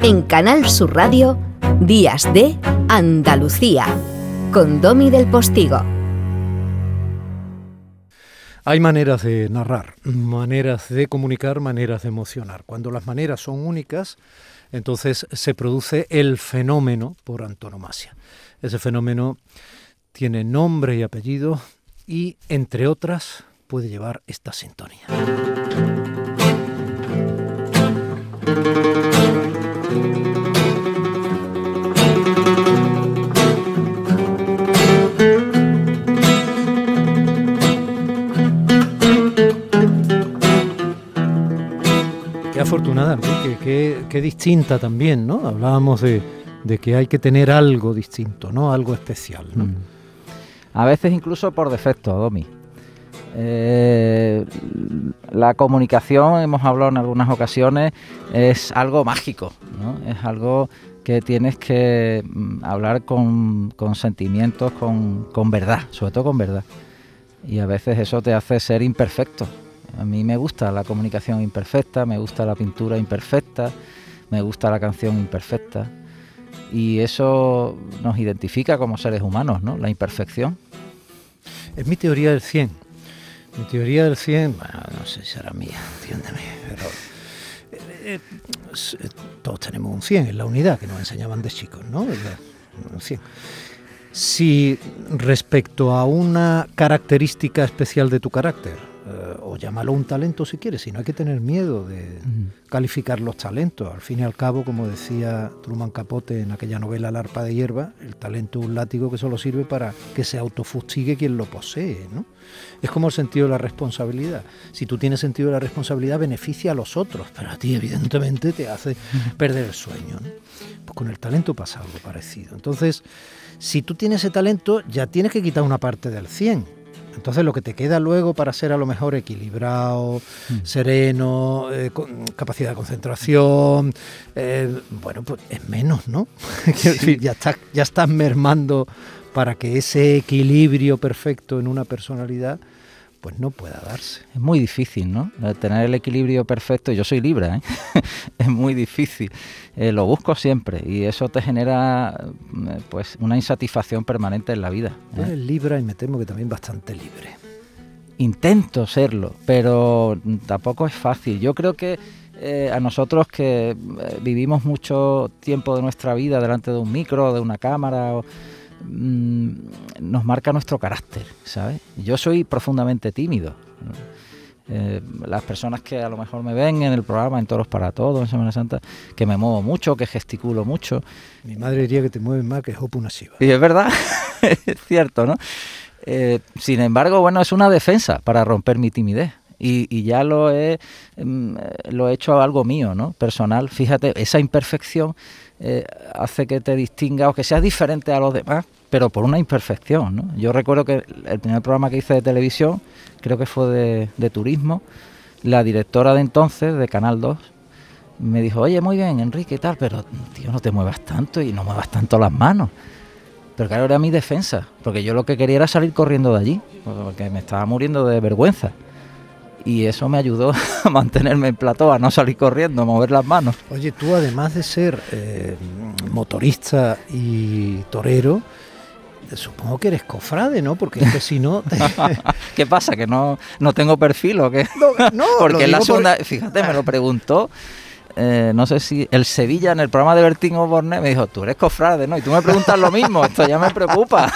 En Canal Sur Radio, Días de Andalucía, con Domi del Postigo. Hay maneras de narrar, maneras de comunicar, maneras de emocionar. Cuando las maneras son únicas, entonces se produce el fenómeno por antonomasia. Ese fenómeno tiene nombre y apellido y, entre otras, puede llevar esta sintonía. Afortunada, Enrique, qué, distinta también, ¿no? Hablábamos de, que hay que tener algo distinto, ¿no? Algo especial, ¿no? Mm. A veces incluso por defecto, Domi. Eh, la comunicación, hemos hablado en algunas ocasiones, es algo mágico, ¿no? Es algo que tienes que mm, hablar con, sentimientos, con, verdad, sobre todo con verdad. Y a veces eso te hace ser imperfecto. A mí me gusta la comunicación imperfecta, me gusta la pintura imperfecta, me gusta la canción imperfecta. Y eso nos identifica como seres humanos, ¿no? La imperfección. Es mi teoría del 100 mi teoría del 100, bueno, no sé si será mía, entiéndeme, pero eh, eh, todos tenemos un 100 en la unidad que nos enseñaban de chicos, ¿no? Un 100. Si respecto a una característica especial de tu carácter, llámalo un talento si quieres, si no hay que tener miedo de calificar los talentos. Al fin y al cabo, como decía Truman Capote en aquella novela La arpa de hierba, el talento es un látigo que solo sirve para que se autofustigue quien lo posee. ¿no? Es como el sentido de la responsabilidad. Si tú tienes sentido de la responsabilidad, beneficia a los otros, pero a ti evidentemente te hace perder el sueño. Pues con el talento pasa algo parecido. Entonces, si tú tienes ese talento, ya tienes que quitar una parte del 100 entonces lo que te queda luego para ser a lo mejor equilibrado, mm. sereno, eh, con capacidad de concentración, eh, bueno, pues es menos, ¿no? ya, estás, ya estás mermando para que ese equilibrio perfecto en una personalidad pues no pueda darse. Es muy difícil, ¿no? Tener el equilibrio perfecto, yo soy libre, ¿eh? es muy difícil. Eh, lo busco siempre y eso te genera eh, pues una insatisfacción permanente en la vida. ¿eh? Eres libre y me temo que también bastante libre. Intento serlo, pero tampoco es fácil. Yo creo que a nosotros que vivimos mucho tiempo de nuestra vida delante de un micro, de una cámara, o, Mm, nos marca nuestro carácter, ¿sabes? Yo soy profundamente tímido. Eh, las personas que a lo mejor me ven en el programa, en Toros para Todos, en Semana Santa, que me muevo mucho, que gesticulo mucho. Mi madre diría que te mueves más que Hopu Shiva. Y es verdad, es cierto, ¿no? Eh, sin embargo, bueno, es una defensa para romper mi timidez. Y, ya lo he, mm, lo he hecho algo mío, ¿no? Personal. Fíjate, esa imperfección eh, hace que te distinga o que seas diferente a los demás, pero por una imperfección. ¿no? Yo recuerdo que el primer programa que hice de televisión, creo que fue de, turismo, la directora de entonces, de Canal 2, me dijo, oye, muy bien, Enrique, y tal, pero tío, no te muevas tanto y no muevas tanto las manos. Pero claro, era mi defensa, porque yo lo que quería era salir corriendo de allí, porque me estaba muriendo de vergüenza y eso me ayudó a mantenerme en plató, a no salir corriendo, a mover las manos. Oye, tú además de ser eh, motorista y torero, supongo que eres cofrade, ¿no? Porque es que si no... ¿Qué pasa? ¿Que no, no tengo perfil o qué? No, no Porque en la segunda... Fíjate, me lo preguntó eh, no sé si el Sevilla en el programa de Bertín Oborne me dijo, tú eres cofrade, ¿no? Y tú me preguntas lo mismo, esto ya me preocupa.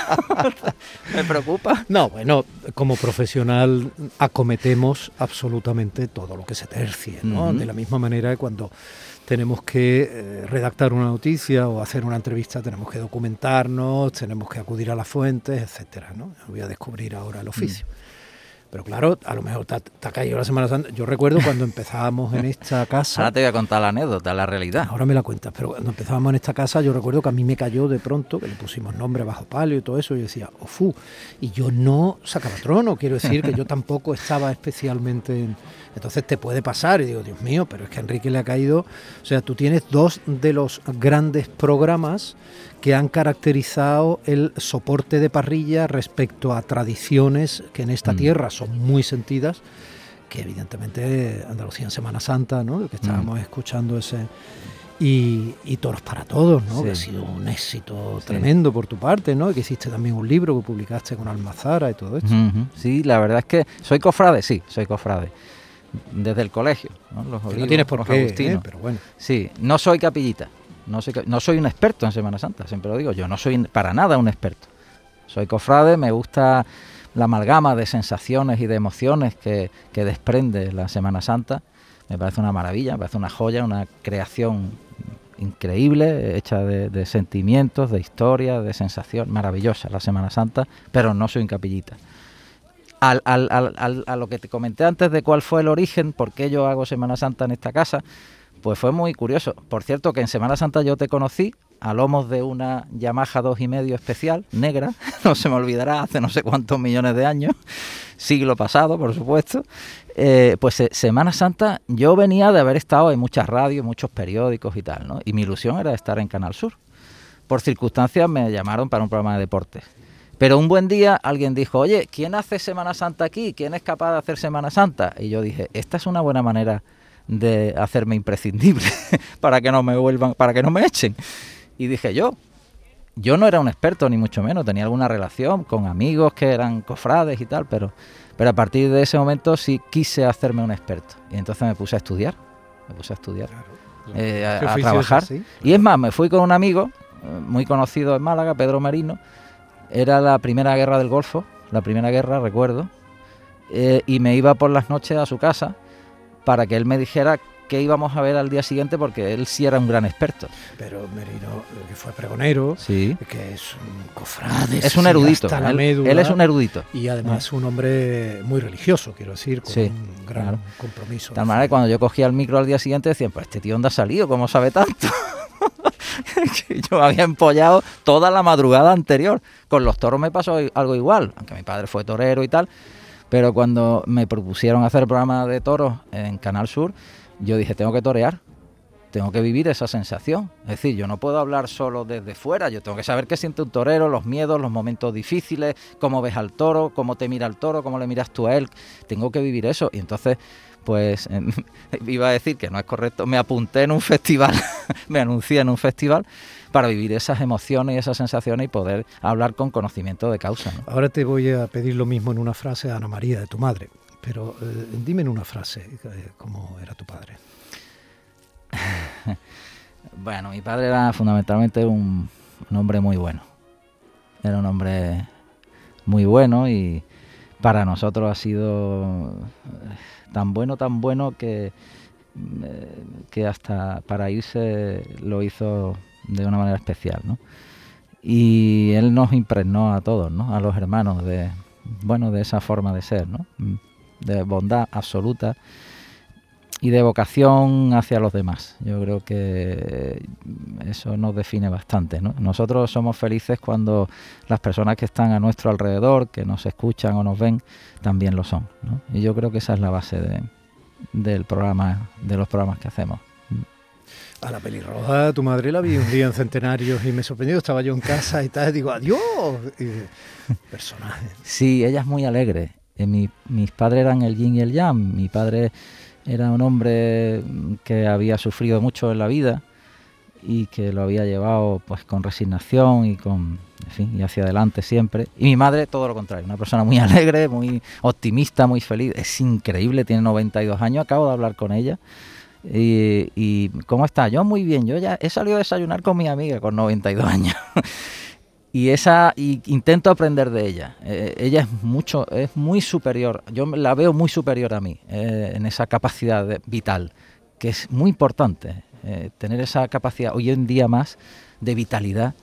me preocupa. No, bueno, como profesional acometemos absolutamente todo lo que se tercie, ¿no? De la misma manera que cuando tenemos que eh, redactar una noticia o hacer una entrevista, tenemos que documentarnos, tenemos que acudir a las fuentes, etcétera, ¿no? Voy a descubrir ahora el oficio. Mm. Pero claro, a lo mejor te, ha caído la Semana Santa. Yo recuerdo cuando empezábamos en esta casa. Ahora te voy a contar la anécdota, la realidad. Ahora me la cuentas, pero cuando empezábamos en esta casa, yo recuerdo que a mí me cayó de pronto, que le pusimos nombre bajo palio y todo eso, y yo decía, Ofu. Y yo no sacaba trono, quiero decir que yo tampoco estaba especialmente en. Entonces te puede pasar, y digo, Dios mío, pero es que a Enrique le ha caído. O sea, tú tienes dos de los grandes programas que han caracterizado el soporte de parrilla respecto a tradiciones que en esta mm. tierra son muy sentidas, que evidentemente Andalucía en Semana Santa, ¿no? que estábamos mm. escuchando ese... Y, y Toros para Todos, ¿no? Sí. Que ha sido un éxito tremendo por tu parte, ¿no? Que hiciste también un libro que publicaste con Almazara y todo esto. Ujú. Sí, la verdad es que soy cofrade, sí, soy cofrade. Desde el colegio, ¿no? Los Que no olivos, tienes por los qué, ¿eh? agustinos. pero bueno. Sí, no soy capillita, no soy, un experto en Semana Santa, siempre lo digo, yo no soy para nada un experto. Soy cofrade, me gusta la amalgama de sensaciones y de emociones que, desprende la Semana Santa. Me parece una maravilla, me parece una joya, una creación increíble, hecha de, sentimientos, de historia, de sensación, maravillosa la Semana Santa, pero no soy un capillita. Al- al- al- a lo que te comenté antes de cuál fue el origen, por qué yo hago Semana Santa en esta casa, pues fue muy curioso. Por cierto, que en Semana Santa yo te conocí a lomos de una Yamaha dos y medio especial, negra, no se me olvidará, hace no sé cuántos millones de años, siglo pasado, por supuesto. Eh, pues eh, Semana Santa yo venía de haber estado en muchas radios, muchos periódicos y tal, ¿no? Y mi ilusión era estar en Canal Sur. Por circunstancias me llamaron para un programa de deportes. Pero un buen día alguien dijo, oye, ¿quién hace Semana Santa aquí? ¿Quién es capaz de hacer Semana Santa? Y yo dije, esta es una buena manera de hacerme imprescindible para que no me vuelvan, para que no me echen. Y dije yo, yo no era un experto ni mucho menos, tenía alguna relación con amigos que eran cofrades y tal, pero, pero a partir de ese momento sí quise hacerme un experto. Y entonces me puse a estudiar, me puse a estudiar, eh, a, ¿Qué a oficio es trabajar. Y es más, me fui con un amigo eh, muy conocido en Málaga, Pedro Marino. Era la primera guerra del Golfo, la primera guerra, recuerdo. eh, y me iba por las noches a su casa para que él me dijera qué íbamos a ver al día siguiente, porque él sí era un gran experto. Pero Merino, que fue pregonero, Sí. que es un cofrade. Es un erudito. hasta la Él, médula, él es un erudito. Y además un hombre muy religioso, quiero decir, con Sí, un gran claro. compromiso. De tal manera que cuando yo cogía el micro al día siguiente decían, pues este tío dónde ha salido, ¿cómo sabe tanto? que yo había empollado toda la madrugada anterior. Con los toros me pasó algo igual, aunque mi padre fue torero y tal. Pero cuando me propusieron hacer el programa de toros en Canal Sur, yo dije, tengo que torear, tengo que vivir esa sensación. Es decir, yo no puedo hablar solo desde fuera, yo tengo que saber qué siente un torero, los miedos, los momentos difíciles, cómo ves al toro, cómo te mira el toro, cómo le miras tú a él. Tengo que vivir eso. Y entonces, pues, iba a decir que no es correcto, me apunté en un festival, me anuncié en un festival para vivir esas emociones y esas sensaciones y poder hablar con conocimiento de causa. ¿no? Ahora te voy a pedir lo mismo en una frase a Ana María, de tu madre. Pero eh, dime en una frase eh, cómo era tu padre. Bueno, mi padre era fundamentalmente un, un hombre muy bueno. Era un hombre muy bueno y para nosotros ha sido eh, tan bueno, tan bueno que, eh, que hasta para irse lo hizo de una manera especial, ¿no? Y él nos impregnó a todos, ¿no? A los hermanos de, bueno, de esa forma de ser, ¿no? Mm, De bondad absoluta y de vocación hacia los demás. Yo creo que eso nos define bastante. ¿no? Nosotros somos felices cuando las personas que están a nuestro alrededor, que nos escuchan o nos ven, también lo son. ¿no? Y yo creo que esa es la base de, del programa, de los programas que hacemos. A la pelirroja, tu madre la vi un día en Centenarios y me sorprendió, estaba yo en casa y tal, y digo, adiós. Y, personaje. Sí, ella es muy alegre. Eh, mi- mis padres eran el yin y el yang. Mi padre era un hombre que había sufrido mucho en la vida y que lo había llevado pues con resignación y con y hacia adelante siempre. Y mi madre todo lo contrario una persona muy alegre muy optimista muy feliz. Es increíble tiene 92 años acabo de hablar con ella. Y cómo está yo muy bien yo ya he salido a desayunar con mi amiga con 92 años y esa y intento aprender de ella. Eh, ella es mucho es muy superior yo la veo muy superior a mí eh, en esa capacidad de- vital que es muy importante eh, tener esa capacidad hoy en día más de vitalidad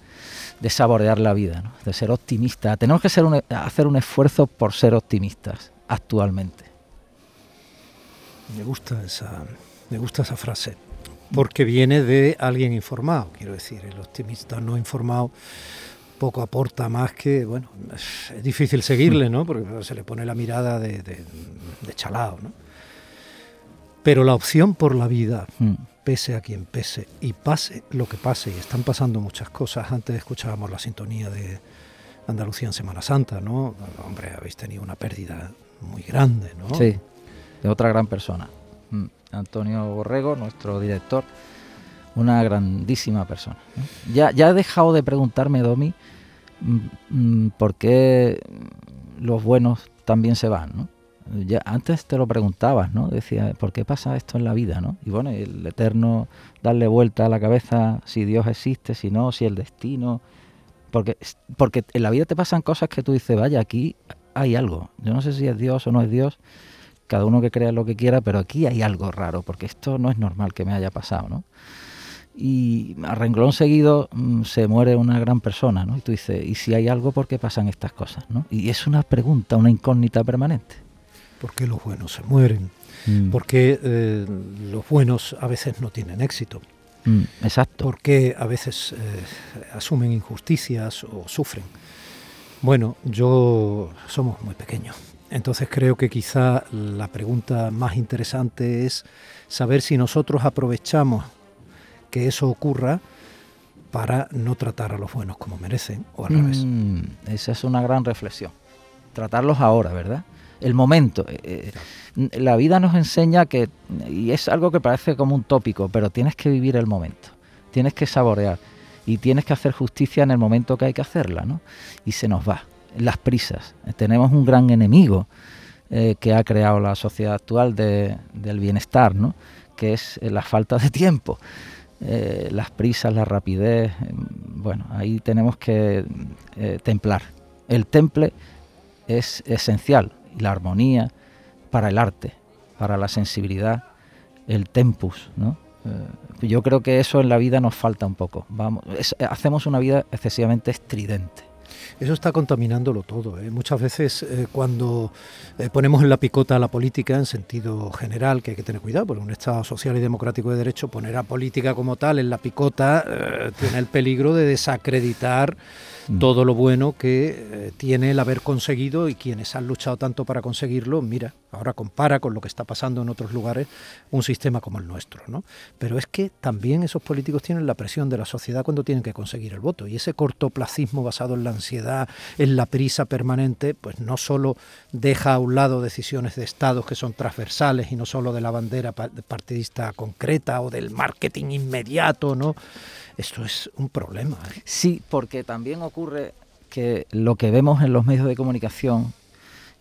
de saborear la vida de ser optimista. Tenemos que ser un- hacer un esfuerzo por ser optimistas actualmente. Me gusta esa, me gusta esa frase, porque viene de alguien informado, quiero decir, el optimista no informado poco aporta más que, bueno, es difícil seguirle, ¿no? Porque se le pone la mirada de, de, de chalao, ¿no? Pero la opción por la vida, Mm. pese a quien pese, y pase lo que pase, y están pasando muchas cosas, antes escuchábamos la sintonía de Andalucía en Semana Santa, ¿no? Hombre, habéis tenido una pérdida muy grande, ¿no? Sí, de otra gran persona. Mm. Antonio Borrego, nuestro director, una grandísima persona. Ya, ya he dejado de preguntarme, Domi, mm, mm, por qué los buenos también se van, ¿no? Ya antes te lo preguntabas, ¿no? Decía, ¿por qué pasa esto en la vida, no? Y bueno, el eterno darle vuelta a la cabeza si Dios existe, si no, si el destino, porque porque en la vida te pasan cosas que tú dices, vaya, aquí hay algo. Yo no sé si es Dios o no es Dios, cada uno que crea lo que quiera, pero aquí hay algo raro, porque esto no es normal que me haya pasado, ¿no? Y a renglón seguido mm, se muere una gran persona, ¿no? Y tú dices, ¿y si hay algo, por qué pasan estas cosas? ¿no? Y es una pregunta, una incógnita permanente. ¿Por qué los buenos se mueren? Mm. ¿Por qué eh, los buenos a veces no tienen éxito? Mm, exacto. ¿Por qué a veces eh, asumen injusticias o sufren? Bueno, yo somos muy pequeños. Entonces creo que quizá la pregunta más interesante es saber si nosotros aprovechamos que eso ocurra para no tratar a los buenos como merecen o al revés. Mm, esa es una gran reflexión. Tratarlos ahora, ¿verdad? El momento. Eh, eh, la vida nos enseña que, y es algo que parece como un tópico, pero tienes que vivir el momento, tienes que saborear y tienes que hacer justicia en el momento que hay que hacerla, ¿no? Y se nos va, las prisas. Tenemos un gran enemigo eh, que ha creado la sociedad actual del bienestar, ¿no? Que es la falta de tiempo. Eh, las prisas, la rapidez, em, bueno, ahí tenemos que eh, templar. El temple es esencial, la armonía para el arte, para la sensibilidad, el tempus, ¿no? Eh, yo creo que eso en la vida nos falta un poco. Vamos, hacemos una vida excesivamente estridente. Eso está contaminándolo todo. ¿eh? Muchas veces eh, cuando eh, ponemos en la picota a la política en sentido general, que hay que tener cuidado, porque un Estado social y democrático de derecho, poner a política como tal en la picota tiene el peligro de desacreditar Mm. todo lo bueno que tiene el haber conseguido y quienes han luchado tanto para conseguirlo, mira, ahora compara con lo que está pasando en otros lugares un sistema como el nuestro, ¿no? Pero es que también esos políticos tienen la presión de la sociedad cuando tienen que conseguir el voto y ese cortoplacismo basado en la ansiedad, en la prisa permanente, pues no solo deja a un lado decisiones de estados que son transversales y no solo de la bandera partidista concreta o del marketing inmediato, ¿no? Esto es un problema. ¿eh? Sí, porque también ocurre que lo que vemos en los medios de comunicación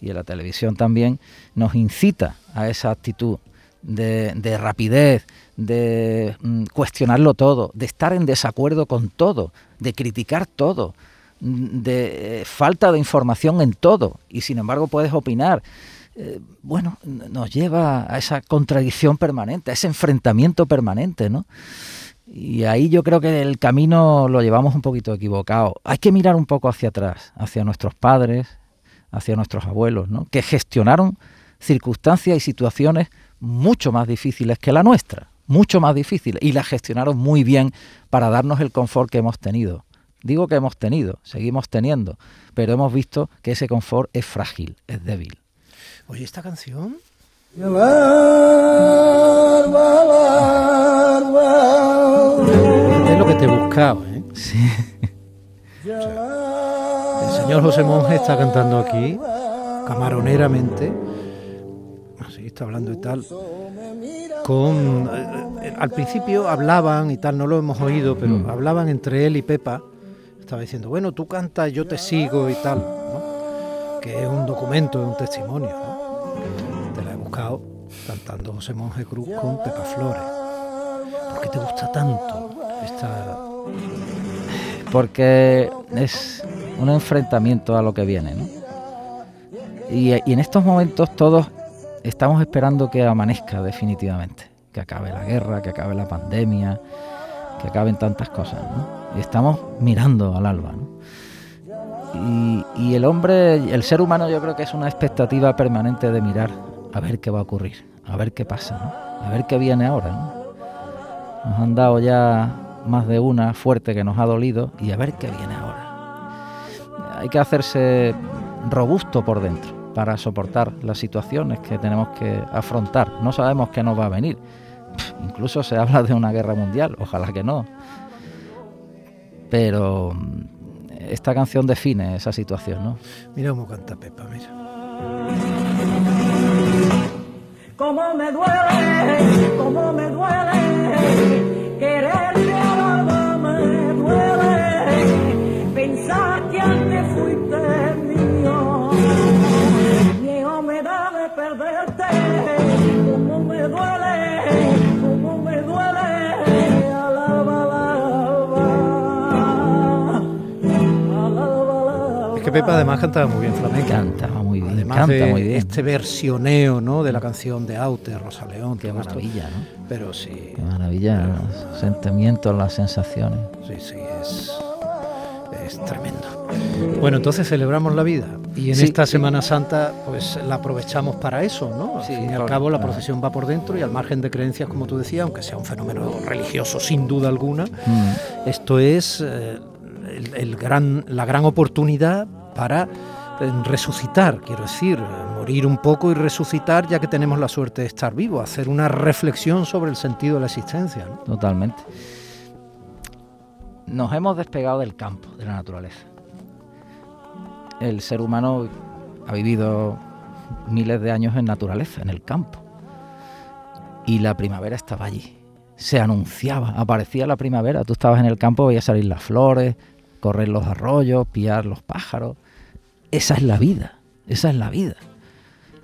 y en la televisión también nos incita a esa actitud de, rapidez, de mm, cuestionarlo todo, de estar en desacuerdo con todo, de criticar todo, de eh, falta de información en todo y sin embargo puedes opinar. Eh, bueno, nos lleva a esa contradicción permanente, a ese enfrentamiento permanente, ¿no? Y ahí yo creo que el camino lo llevamos un poquito equivocado. Hay que mirar un poco hacia atrás, hacia nuestros padres, hacia nuestros abuelos, ¿no? que gestionaron circunstancias y situaciones mucho más difíciles que la nuestra, mucho más difíciles, y las gestionaron muy bien para darnos el confort que hemos tenido. Digo que hemos tenido, seguimos teniendo, pero hemos visto que ese confort es frágil, es débil. Oye, esta canción es lo que te buscaba, ¿eh? Sí. el señor José Monge está cantando aquí, camaroneramente, así está hablando y tal. Con, eh, al principio hablaban y tal, no lo hemos oído, pero mm. hablaban entre él y Pepa. Estaba diciendo, bueno, tú cantas, yo te sigo y tal, ¿no? que es un documento, es un testimonio. Te la he buscado cantando José Monje Cruz con Pepa Flores. ¿Por qué te gusta tanto esta porque es un enfrentamiento a lo que viene. ¿no? Y, en estos momentos todos estamos esperando que amanezca definitivamente, que acabe la guerra, que acabe la pandemia, que acaben tantas cosas. ¿no? Estamos mirando al alba. Y, el hombre, el ser humano yo creo que es una expectativa permanente de mirar a ver qué va a ocurrir, a ver qué pasa, ¿no? a ver qué viene ahora. ¿no? Nos han dado ya más de una fuerte que nos ha dolido y a ver qué viene ahora. Hay que hacerse robusto por dentro para soportar las situaciones que tenemos que afrontar. No sabemos qué nos va a venir. Incluso se habla de una guerra mundial, ojalá que no. Pero mm, esta canción define esa situación, ¿no? Mira cómo canta Pepa, mira. Cómo me duele, cómo me duele que Pepa además cantaba muy bien flamenco. Cantaba muy bien, Además canta de muy bien. este versioneo, ¿no? De la canción de Aute, Rosa León. Qué todo esto. maravilla, ¿no? Pero sí, Qué maravilla, los sentimientos, las sensaciones. sí, sí, es, es tremendo. Bueno, entonces celebramos la vida y en Sí. esta Semana Santa pues la aprovechamos para eso, ¿no? Al Sí, fin y al cabo la claro. procesión va por dentro y al margen de creencias, como tú decías, aunque sea un fenómeno religioso sin duda alguna, Mm. esto es eh, el, el gran, la gran oportunidad para eh, resucitar, quiero decir, morir un poco y resucitar ya que tenemos la suerte de estar vivos, hacer una reflexión sobre el sentido de la existencia. Totalmente. Nos hemos despegado del campo, de la naturaleza. El ser humano ha vivido miles de años en naturaleza, en el campo. Y la primavera estaba allí. Se anunciaba, aparecía la primavera. Tú estabas en el campo, veías salir las flores, correr los arroyos, pillar los pájaros. Esa es la vida, esa es la vida.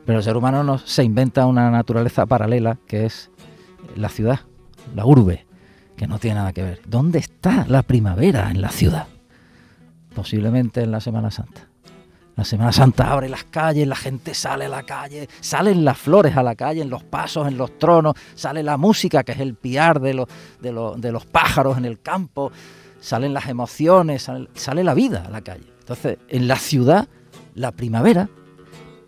Pero el ser humano no, se inventa una naturaleza paralela que es la ciudad, la urbe, que no tiene nada que ver. ¿Dónde está la primavera en la ciudad? Posiblemente en la Semana Santa. La Semana Santa abre las calles, la gente sale a la calle, salen las flores a la calle, en los pasos, en los tronos, sale la música, que es el piar de los, de de los pájaros en el campo, salen las emociones, sale, sale la vida a la calle. Entonces, en la ciudad, la primavera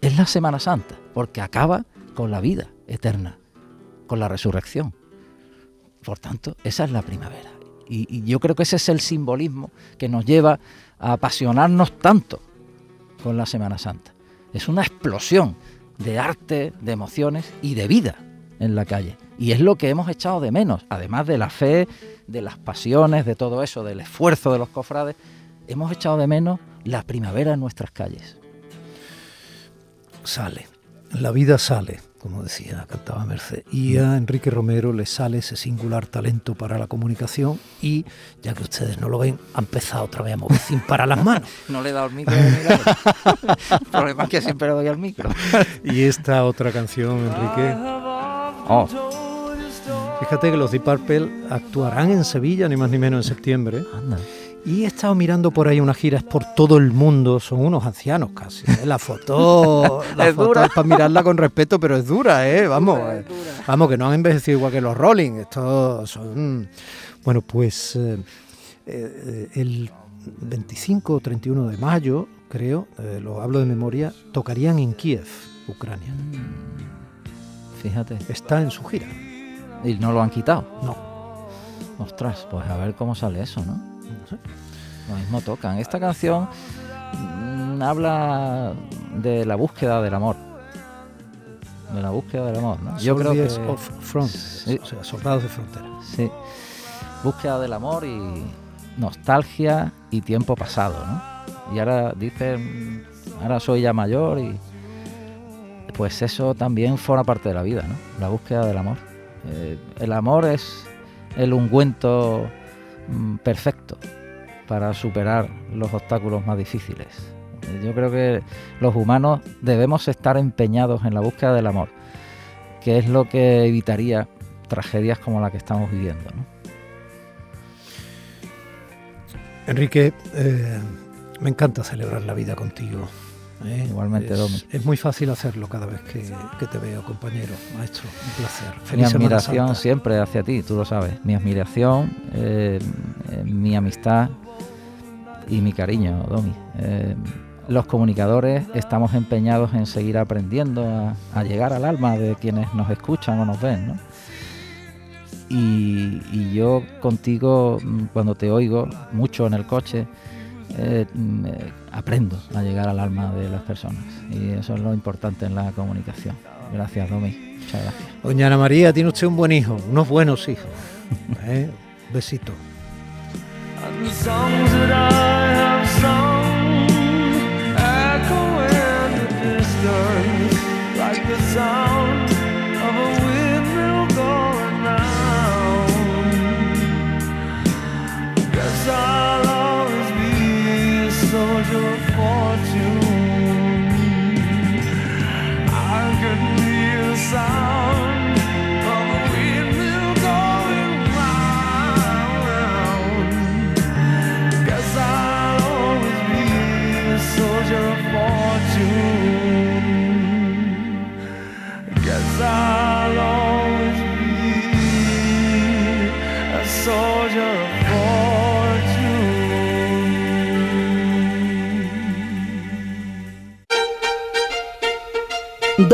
es la Semana Santa, porque acaba con la vida eterna, con la resurrección. Por tanto, esa es la primavera. Y, yo creo que ese es el simbolismo que nos lleva a apasionarnos tanto con la Semana Santa. Es una explosión de arte, de emociones y de vida en la calle. Y es lo que hemos echado de menos, además de la fe, de las pasiones, de todo eso, del esfuerzo de los cofrades, hemos echado de menos la primavera en nuestras calles. Sale, la vida sale, como decía, cantaba Merced. Y a Enrique Romero le sale ese singular talento para la comunicación y, ya que ustedes no lo ven, ha empezado otra vez a mover sin para las manos. No le he dado el micro. milagro. el problema es que siempre le doy al micro. Y esta otra canción, Enrique, Oh, fíjate que los Deep Purple actuarán en Sevilla, ni más ni menos en septiembre. anda. Y he estado mirando por ahí unas giras por todo el mundo, son unos ancianos casi. ¿eh? La foto, la Es foto dura. es para mirarla con respeto, pero es dura, ¿eh? Vamos, eh, vamos, que no han envejecido igual que los Rolling. Estos son. Bueno, pues eh, eh, el 25 o 31 de mayo, creo, lo hablo de memoria, tocarían en Kiev, Ucrania. Fíjate. Está en su gira. Y no lo han quitado. No. Ostras, pues a ver cómo sale eso, ¿no? No sé. Lo mismo tocan. Esta canción mm, habla de la búsqueda del amor. De la búsqueda del amor, ¿no? Yo creo que. Of Front, Sí. o sea, soldados de frontera. Sí. Búsqueda del amor y nostalgia y tiempo pasado, ¿no? Y ahora dicen, ahora soy ya mayor y pues eso también forma parte de la vida, ¿no? La búsqueda del amor. Eh, el amor es el ungüento perfecto para superar los obstáculos más difíciles. Yo creo que los humanos debemos estar empeñados en la búsqueda del amor, que es lo que evitaría tragedias como la que estamos viviendo. ¿no? Enrique, eh, me encanta celebrar la vida contigo. ¿Eh? Igualmente, es, Domi. es muy fácil hacerlo cada vez que, que te veo, compañero, maestro. Un placer. Mi Feliz admiración siempre hacia ti, tú lo sabes. Mi admiración, eh, eh, mi amistad y mi cariño, Domi. Eh, los comunicadores estamos empeñados en seguir aprendiendo a, a llegar al alma de quienes nos escuchan o nos ven, ¿no? Y, y yo contigo, mm, cuando te oigo mucho en el coche, eh, mm, eh, aprendo a llegar al alma de las personas. Y eso es lo importante en la comunicación. Gracias, Domi. Muchas gracias. Doña Ana María, tiene usted un buen hijo, unos buenos hijos. ¿eh? Besito.